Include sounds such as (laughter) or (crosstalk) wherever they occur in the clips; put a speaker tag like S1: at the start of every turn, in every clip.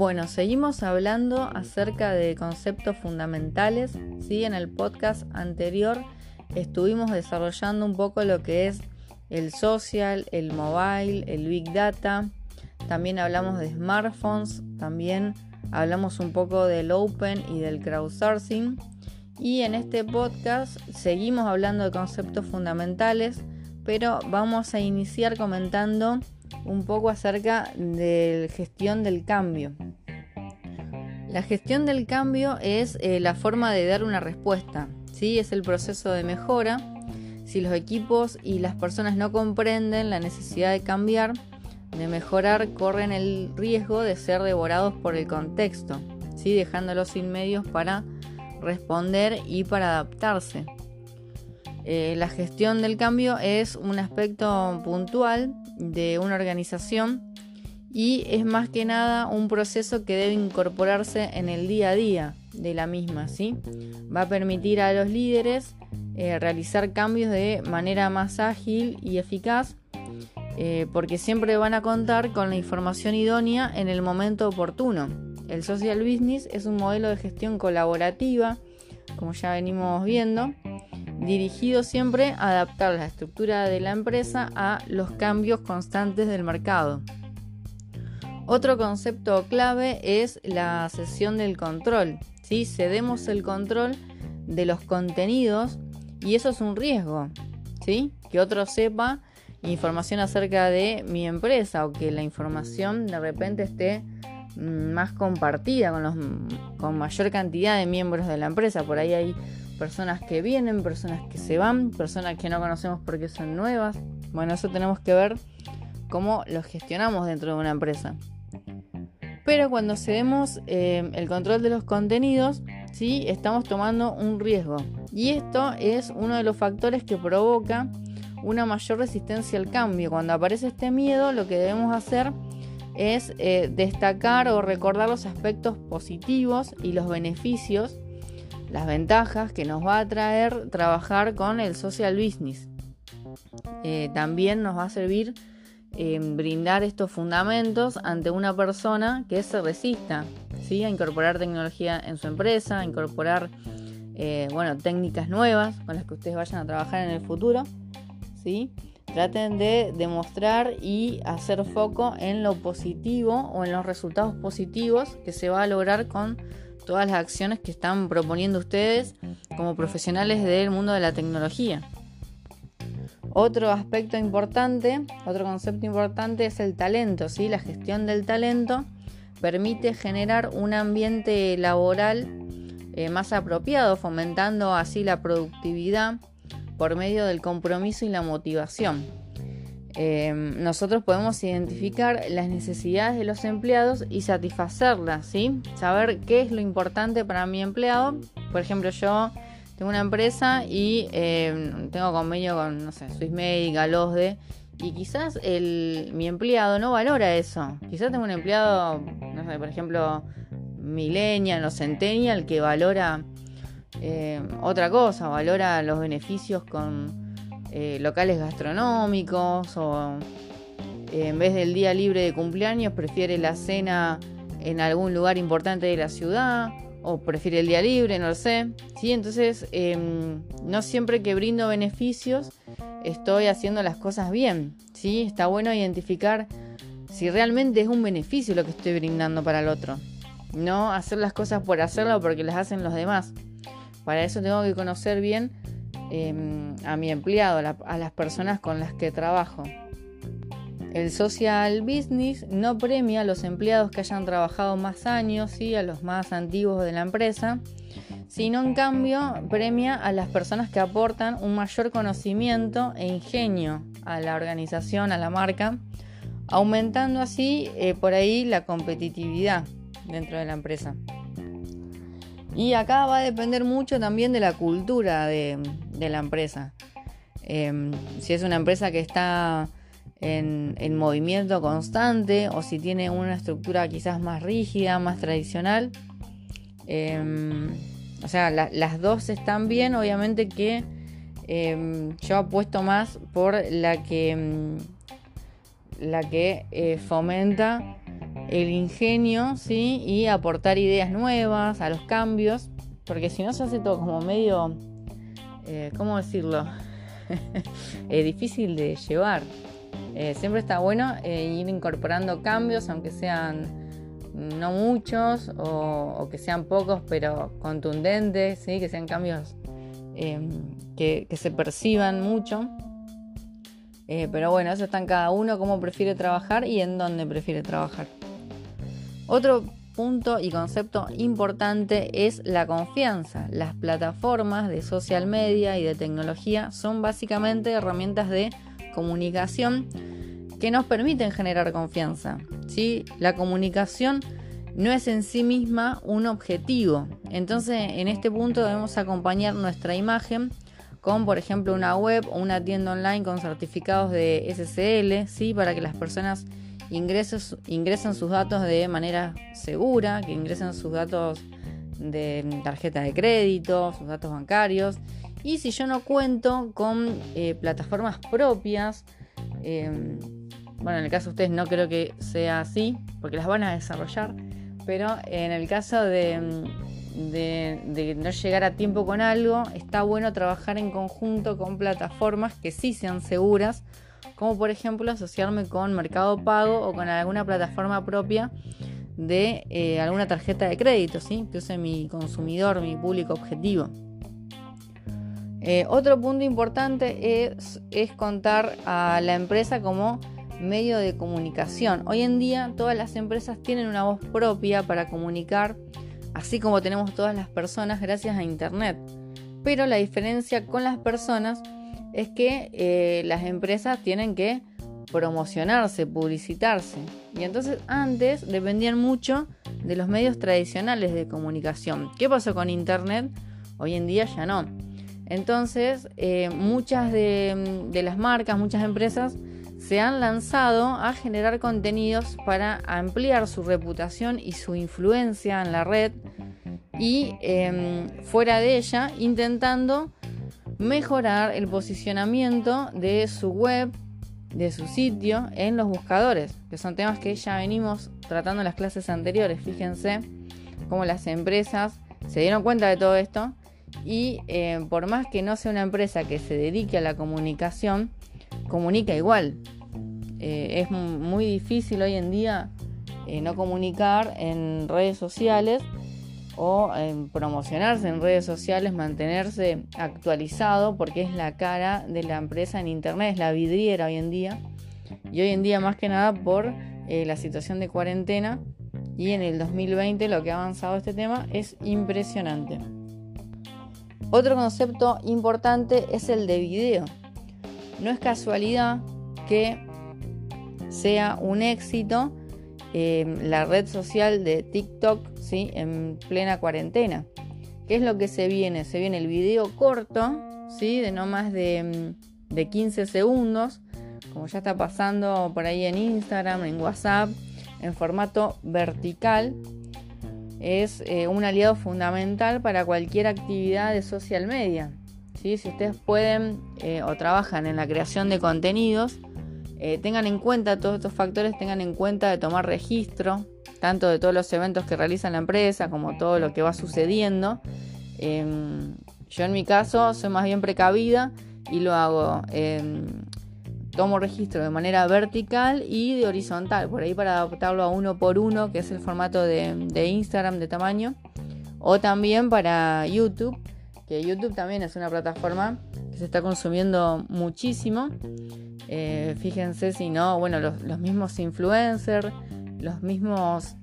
S1: Bueno, seguimos hablando acerca de conceptos fundamentales. ¿sí? En el podcast anterior estuvimos desarrollando un poco lo que es el social, el mobile, el big data. También hablamos de smartphones, también hablamos un poco del open y del crowdsourcing. Y en este podcast seguimos hablando de conceptos fundamentales, pero vamos a iniciar comentando un poco acerca de gestión del cambio. La gestión del cambio es eh, la forma de dar una respuesta, ¿sí? es el proceso de mejora. Si los equipos y las personas no comprenden la necesidad de cambiar, de mejorar, corren el riesgo de ser devorados por el contexto, ¿sí? dejándolos sin medios para responder y para adaptarse. Eh, la gestión del cambio es un aspecto puntual de una organización y es más que nada un proceso que debe incorporarse en el día a día de la misma. ¿sí? Va a permitir a los líderes eh, realizar cambios de manera más ágil y eficaz eh, porque siempre van a contar con la información idónea en el momento oportuno. El social business es un modelo de gestión colaborativa, como ya venimos viendo, dirigido siempre a adaptar la estructura de la empresa a los cambios constantes del mercado. Otro concepto clave es la sesión del control. ¿sí? Cedemos el control de los contenidos y eso es un riesgo. ¿sí? Que otro sepa información acerca de mi empresa o que la información de repente esté mm, más compartida con, los, con mayor cantidad de miembros de la empresa. Por ahí hay personas que vienen, personas que se van, personas que no conocemos porque son nuevas. Bueno, eso tenemos que ver cómo lo gestionamos dentro de una empresa. Pero cuando cedemos eh, el control de los contenidos, ¿sí? estamos tomando un riesgo. Y esto es uno de los factores que provoca una mayor resistencia al cambio. Cuando aparece este miedo, lo que debemos hacer es eh, destacar o recordar los aspectos positivos y los beneficios las ventajas que nos va a traer trabajar con el social business. Eh, también nos va a servir brindar estos fundamentos ante una persona que se resista a incorporar tecnología en su empresa, a incorporar eh, bueno, técnicas nuevas con las que ustedes vayan a trabajar en el futuro. ¿sí? Traten de demostrar y hacer foco en lo positivo o en los resultados positivos que se va a lograr con todas las acciones que están proponiendo ustedes como profesionales del mundo de la tecnología. Otro aspecto importante, otro concepto importante es el talento, ¿sí? La gestión del talento permite generar un ambiente laboral eh, más apropiado, fomentando así la productividad por medio del compromiso y la motivación. Em, nosotros podemos identificar las necesidades de los empleados y satisfacerlas, ¿sí? Saber qué es lo importante para mi empleado. Por ejemplo, yo tengo una empresa y em, tengo convenio con, no sé, Swissmedic, Alosde, y quizás el, mi empleado no valora eso. Quizás tengo un empleado, no sé, por ejemplo, millennial o centennial que valora em, otra cosa, valora los beneficios con eh, locales gastronómicos o en vez del día libre de cumpleaños prefiere la cena en algún lugar importante de la ciudad o prefiere el día libre, no lo sé. ¿sí? Entonces, em, no siempre que brindo beneficios estoy haciendo las cosas bien. ¿sí? Está bueno identificar si realmente es un beneficio lo que estoy brindando para el otro. No hacer las cosas por hacerlo porque las hacen los demás. Para eso tengo que conocer bien Em, a mi empleado, a, las personas con las que trabajo. El social business no premia a los empleados que hayan trabajado más años, y a los más antiguos de la empresa, sino en cambio premia a las personas que aportan un mayor conocimiento e ingenio a la organización, a la marca, aumentando así eh, por ahí la competitividad dentro de la empresa. Y acá va a depender mucho también de la cultura de, la empresa. Em, si es una empresa que está en, movimiento constante o si tiene una estructura quizás más rígida, más tradicional. Em, o sea, las dos están bien, obviamente que em, yo apuesto más por la que, la que eh, fomenta el ingenio, ¿sí? Y aportar ideas nuevas a los cambios, porque si no se hace todo como medio, eh, ¿cómo decirlo? es (laughs) difícil de llevar. Eh, siempre está bueno eh, ir incorporando cambios, aunque sean no muchos o, que sean pocos, pero contundentes, ¿sí? que sean cambios em, que, que, se perciban mucho. pero bueno, eso está en cada uno, cómo prefiere trabajar y en dónde prefiere trabajar. Otro punto y concepto importante es la confianza. Las plataformas de social media y de tecnología son básicamente herramientas de comunicación que nos permiten generar confianza. ¿sí? La comunicación no es en sí misma un objetivo. Entonces, en este punto debemos acompañar nuestra imagen con, por ejemplo, una web o una tienda online con certificados de SSL, ¿sí? para que las personas ingresos, ingresen sus datos de manera segura, que ingresen sus datos de tarjeta de crédito, sus datos bancarios. Y si yo no cuento con eh, plataformas propias, em, bueno, en el caso de ustedes no creo que sea así, porque las van a desarrollar, pero en el caso de, no llegar a tiempo con algo, está bueno trabajar en conjunto con plataformas que sí sean seguras como por ejemplo asociarme con Mercado Pago o con alguna plataforma propia de eh, alguna tarjeta de crédito, ¿sí? que use mi consumidor, mi público objetivo. Eh, otro punto importante es, contar a la empresa como medio de comunicación. Hoy en día todas las empresas tienen una voz propia para comunicar, así como tenemos todas las personas gracias a Internet. Pero la diferencia con las personas es que eh, las empresas tienen que promocionarse, publicitarse. Y entonces antes dependían mucho de los medios tradicionales de comunicación. ¿Qué pasó con Internet? Hoy en día ya no. Entonces eh, muchas de, las marcas, muchas empresas se han lanzado a generar contenidos para ampliar su reputación y su influencia en la red y em, fuera de ella intentando mejorar el posicionamiento de su web, de su sitio en los buscadores, que son temas que ya venimos tratando en las clases anteriores. Fíjense cómo las empresas se dieron cuenta de todo esto y eh, por más que no sea una empresa que se dedique a la comunicación, comunica igual. Eh, es muy difícil hoy en día eh, no comunicar en redes sociales o promocionarse en redes sociales, mantenerse actualizado porque es la cara de la empresa en internet, es la vidriera hoy en día. Y hoy en día más que nada por la situación de cuarentena y en el 2020 lo que ha avanzado este tema es impresionante. Otro concepto importante es el de video. No es casualidad que sea un éxito eh, la red social de TikTok ¿sí? en plena cuarentena. ¿Qué es lo que se viene? Se viene el video corto, ¿sí? de no más de, mm, de 15 segundos, como ya está pasando por ahí en Instagram, en WhatsApp, en formato vertical. Es eh, un aliado fundamental para cualquier actividad de social media. ¿sí? Si ustedes pueden eh, o trabajan en la creación de contenidos, eh, tengan en cuenta todos estos factores, tengan en cuenta de tomar registro, tanto de todos los eventos que realiza la empresa como todo lo que va sucediendo. Em, yo en mi caso soy más bien precavida y lo hago. Tomo registro de manera vertical y de horizontal, por ahí para adaptarlo a uno por uno, que es el formato de, de Instagram de tamaño, o también para YouTube, que YouTube también es una plataforma que se está consumiendo muchísimo eh, fíjense si no, bueno, los, mismos influencers, los mismos,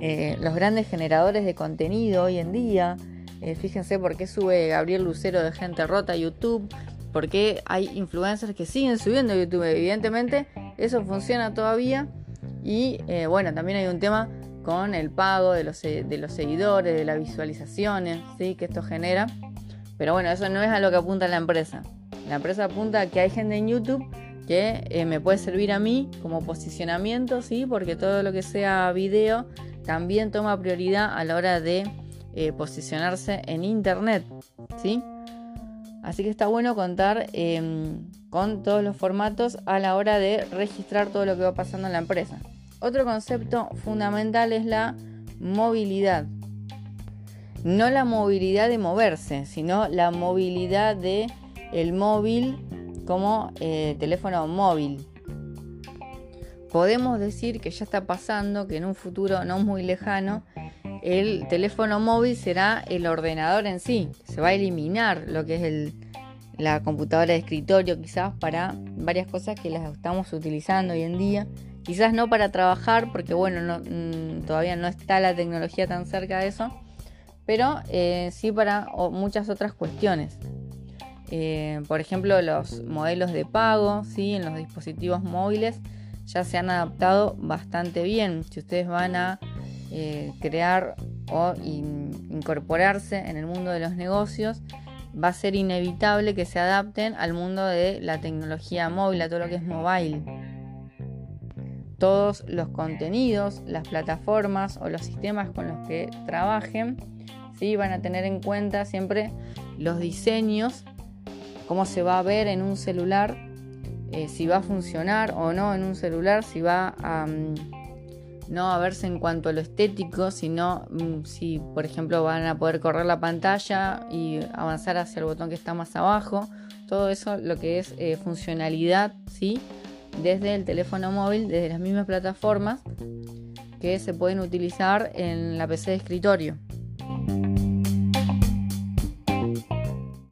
S1: eh, los grandes generadores de contenido hoy en día. Eh, fíjense por qué sube Gabriel Lucero de Gente Rota a YouTube, porque hay influencers que siguen subiendo YouTube. Evidentemente, eso funciona todavía. Y bueno, también hay un tema con el pago de los, de los seguidores, de las visualizaciones ¿sí? que esto genera. Pero bueno, eso no es a lo que apunta la empresa. La empresa apunta a que hay gente en YouTube que eh, me puede servir a mí como posicionamiento, ¿sí? porque todo lo que sea video también toma prioridad a la hora de eh, posicionarse en Internet. ¿sí? Así que está bueno contar em, con todos los formatos a la hora de registrar todo lo que va pasando en la empresa. Otro concepto fundamental es la movilidad. No la movilidad de moverse, sino la movilidad de móvil como eh, teléfono móvil. Podemos decir que ya está pasando que en un futuro no muy lejano el teléfono móvil será el ordenador en sí. Se va a eliminar lo que es la computadora de escritorio quizás para varias cosas que las estamos utilizando hoy en día. Quizás no para trabajar porque bueno, mm, todavía no está la tecnología tan cerca de eso. Pero eh, sí para muchas otras cuestiones. Eh, por ejemplo, los modelos de pago ¿sí? en los dispositivos móviles ya se han adaptado bastante bien. Si ustedes van a eh, crear o incorporarse en el mundo de los negocios, va a ser inevitable que se adapten al mundo de la tecnología móvil, a todo lo que es mobile. Todos los contenidos, las plataformas o los sistemas con los que trabajen, ¿sí? van a tener en cuenta siempre los diseños, cómo se va a ver en un celular, eh, si va a funcionar o no en un celular, si va a... Mm, no a verse en cuanto a lo estético, sino mm, si, por ejemplo, van a poder correr la pantalla y avanzar hacia el botón que está más abajo. Todo eso, lo que es eh, funcionalidad, ¿sí? Desde el teléfono móvil, desde las mismas plataformas que se pueden utilizar en la PC de escritorio.